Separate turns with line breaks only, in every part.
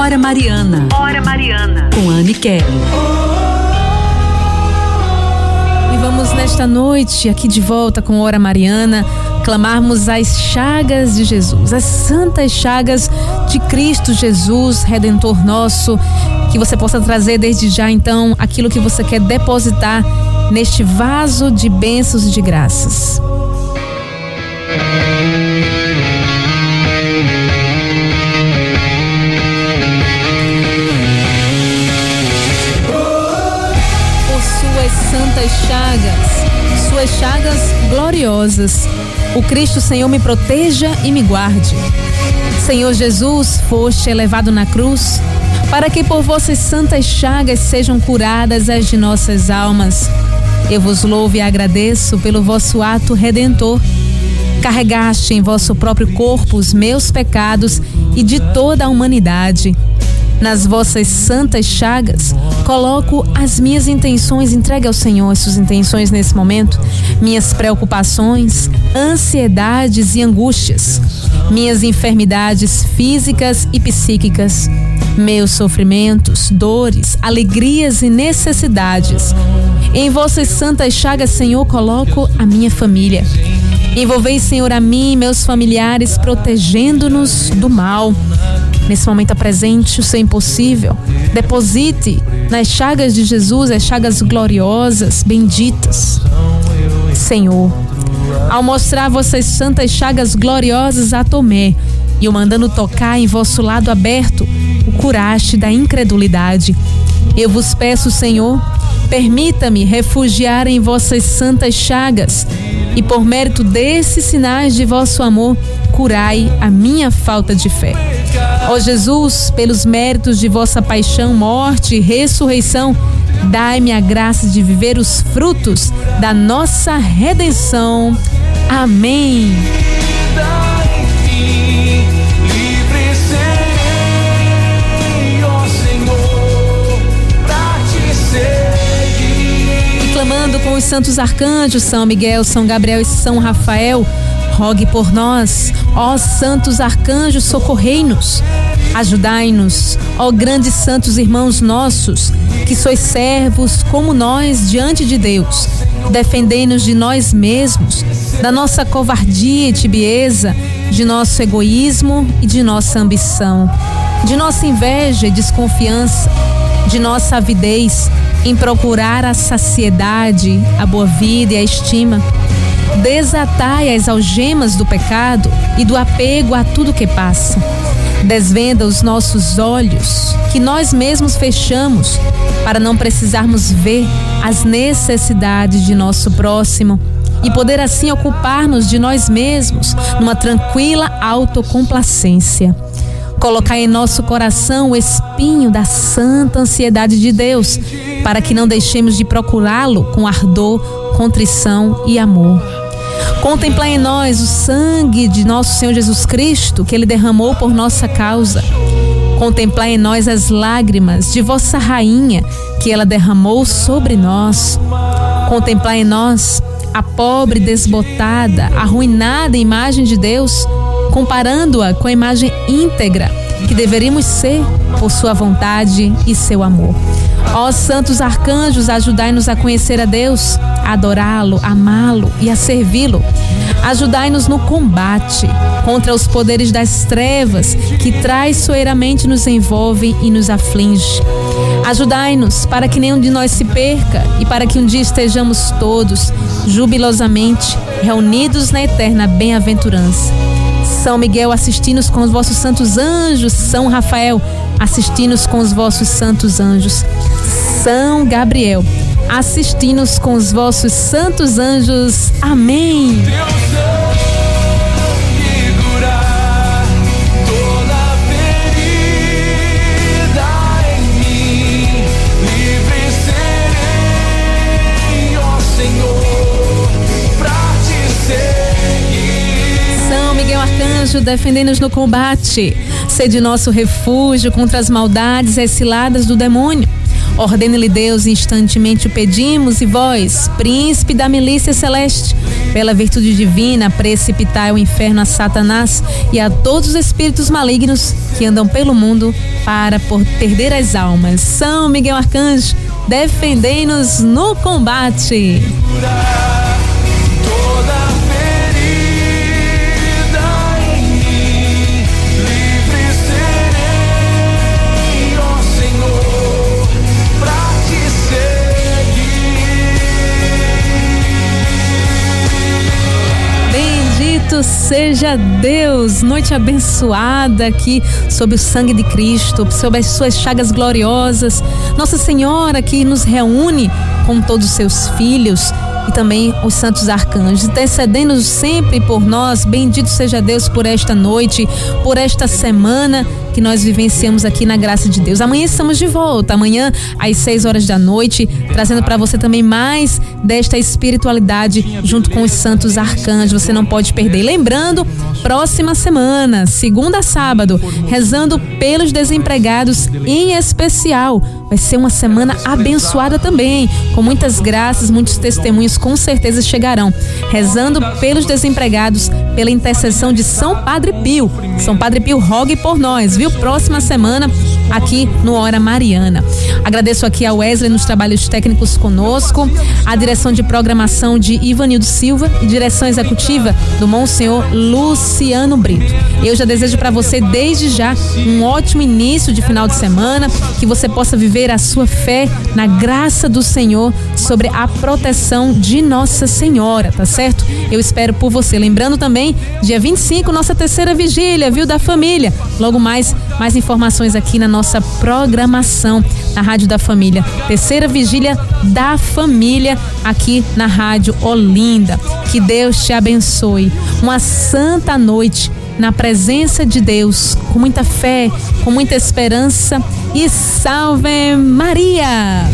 Hora Mariana. Hora Mariana. Com Anne Kelly.
E vamos nesta noite, aqui de volta com Hora Mariana, clamarmos as chagas de Jesus, as santas chagas de Cristo Jesus, Redentor nosso. Que você possa trazer desde já, então, aquilo que você quer depositar neste vaso de bênçãos e de graças. Santas chagas, suas chagas gloriosas. O Cristo Senhor me proteja e me guarde. Senhor Jesus, foste elevado na cruz, para que por vossas santas chagas sejam curadas as de nossas almas. Eu vos louvo e agradeço pelo vosso ato redentor. Carregaste em vosso próprio corpo os meus pecados e de toda a humanidade nas vossas santas chagas, coloco as minhas intenções, entregue ao Senhor as suas intenções nesse momento, minhas preocupações, ansiedades e angústias, minhas enfermidades físicas e psíquicas, meus sofrimentos, dores, alegrias e necessidades. Em vossas santas chagas, Senhor, coloco a minha família. Envolvei, Senhor, a mim e meus familiares, protegendo-nos do mal. Nesse momento apresente o seu impossível. Deposite nas chagas de Jesus as chagas gloriosas, benditas. Senhor, ao mostrar vossas santas chagas gloriosas a Tomé e o mandando tocar em vosso lado aberto, o curaste da incredulidade. Eu vos peço, Senhor, permita-me refugiar em vossas santas chagas e por mérito desses sinais de vosso amor, curai a minha falta de fé. Ó Jesus, pelos méritos de vossa paixão, morte e ressurreição, dai-me a graça de viver os frutos da nossa redenção. Amém. clamando com os santos arcanjos, São Miguel, São Gabriel e São Rafael, rogue por nós, ó santos arcanjos, socorrei-nos. Ajudai-nos, ó grandes santos irmãos nossos, que sois servos como nós diante de Deus. Defendei-nos de nós mesmos, da nossa covardia e tibieza, de nosso egoísmo e de nossa ambição, de nossa inveja e desconfiança, de nossa avidez em procurar a saciedade, a boa vida e a estima Desatai as algemas do pecado e do apego a tudo que passa. Desvenda os nossos olhos, que nós mesmos fechamos, para não precisarmos ver as necessidades de nosso próximo e poder assim ocupar-nos de nós mesmos numa tranquila autocomplacência. Colocar em nosso coração o espinho da santa ansiedade de Deus, para que não deixemos de procurá-lo com ardor, contrição e amor. Contemplar em nós o sangue de nosso Senhor Jesus Cristo, que ele derramou por nossa causa. Contemplar em nós as lágrimas de vossa rainha, que ela derramou sobre nós. Contemplar em nós a pobre, desbotada, arruinada imagem de Deus, comparando-a com a imagem íntegra que deveríamos ser por sua vontade e seu amor. Ó santos arcanjos, ajudai-nos a conhecer a Deus, adorá-lo, amá-lo e a servi-lo. Ajudai-nos no combate contra os poderes das trevas que traiçoeiramente nos envolvem e nos aflige. Ajudai-nos para que nenhum de nós se perca e para que um dia estejamos todos jubilosamente reunidos na eterna bem-aventurança. São Miguel, assistindo-nos com os vossos santos anjos. São Rafael, assistindo-nos com os vossos santos anjos. São Gabriel, assistindo-nos com os vossos santos anjos. Amém. anjo, defendei-nos no combate. Sede nosso refúgio contra as maldades e as ciladas do demônio. Ordene-lhe Deus, instantemente o pedimos, e vós, príncipe da milícia celeste, pela virtude divina, precipitai o inferno a Satanás e a todos os espíritos malignos que andam pelo mundo para por perder as almas. São Miguel Arcanjo, defendei-nos no combate. Seja Deus, noite abençoada aqui sob o sangue de Cristo, sob as suas chagas gloriosas. Nossa Senhora que nos reúne com todos os seus filhos e também os santos arcanjos, intercedendo sempre por nós. Bendito seja Deus por esta noite, por esta semana que nós vivenciamos aqui na graça de Deus. Amanhã estamos de volta, amanhã às 6 horas da noite, trazendo para você também mais desta espiritualidade junto com os santos arcanjos. Você não pode perder. Lembrando, próxima semana, segunda a sábado, rezando pelos desempregados em especial. Vai ser uma semana abençoada também, com muitas graças, muitos testemunhos com certeza chegarão. Rezando pelos desempregados, pela intercessão de São Padre Pio. São Padre Pio rogue por nós, viu? Próxima semana aqui no Hora Mariana. Agradeço aqui a Wesley nos trabalhos técnicos conosco, a direção de programação de Ivanildo Silva e direção executiva do Monsenhor Luciano Brito. Eu já desejo para você desde já um ótimo início de final de semana, que você possa viver a sua fé na graça do Senhor sobre a proteção de Nossa Senhora, tá certo? Eu espero por você. Lembrando também, dia 25, nossa terceira vigília, viu, da família. Logo mais, mais informações aqui na nossa programação na Rádio da Família. Terceira vigília da família aqui na Rádio Olinda. Que Deus te abençoe. Uma santa noite na presença de Deus, com muita fé, com muita esperança e salve Maria!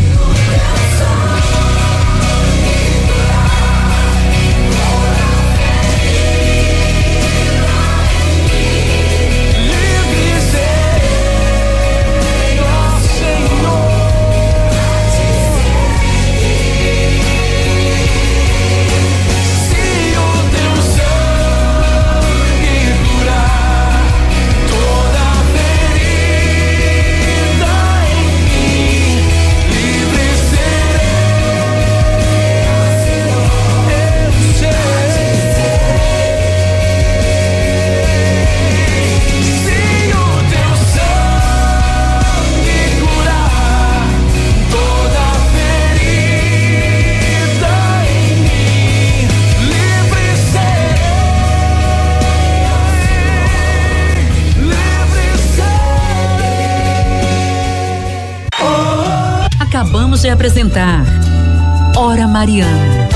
De apresentar Hora Mariana.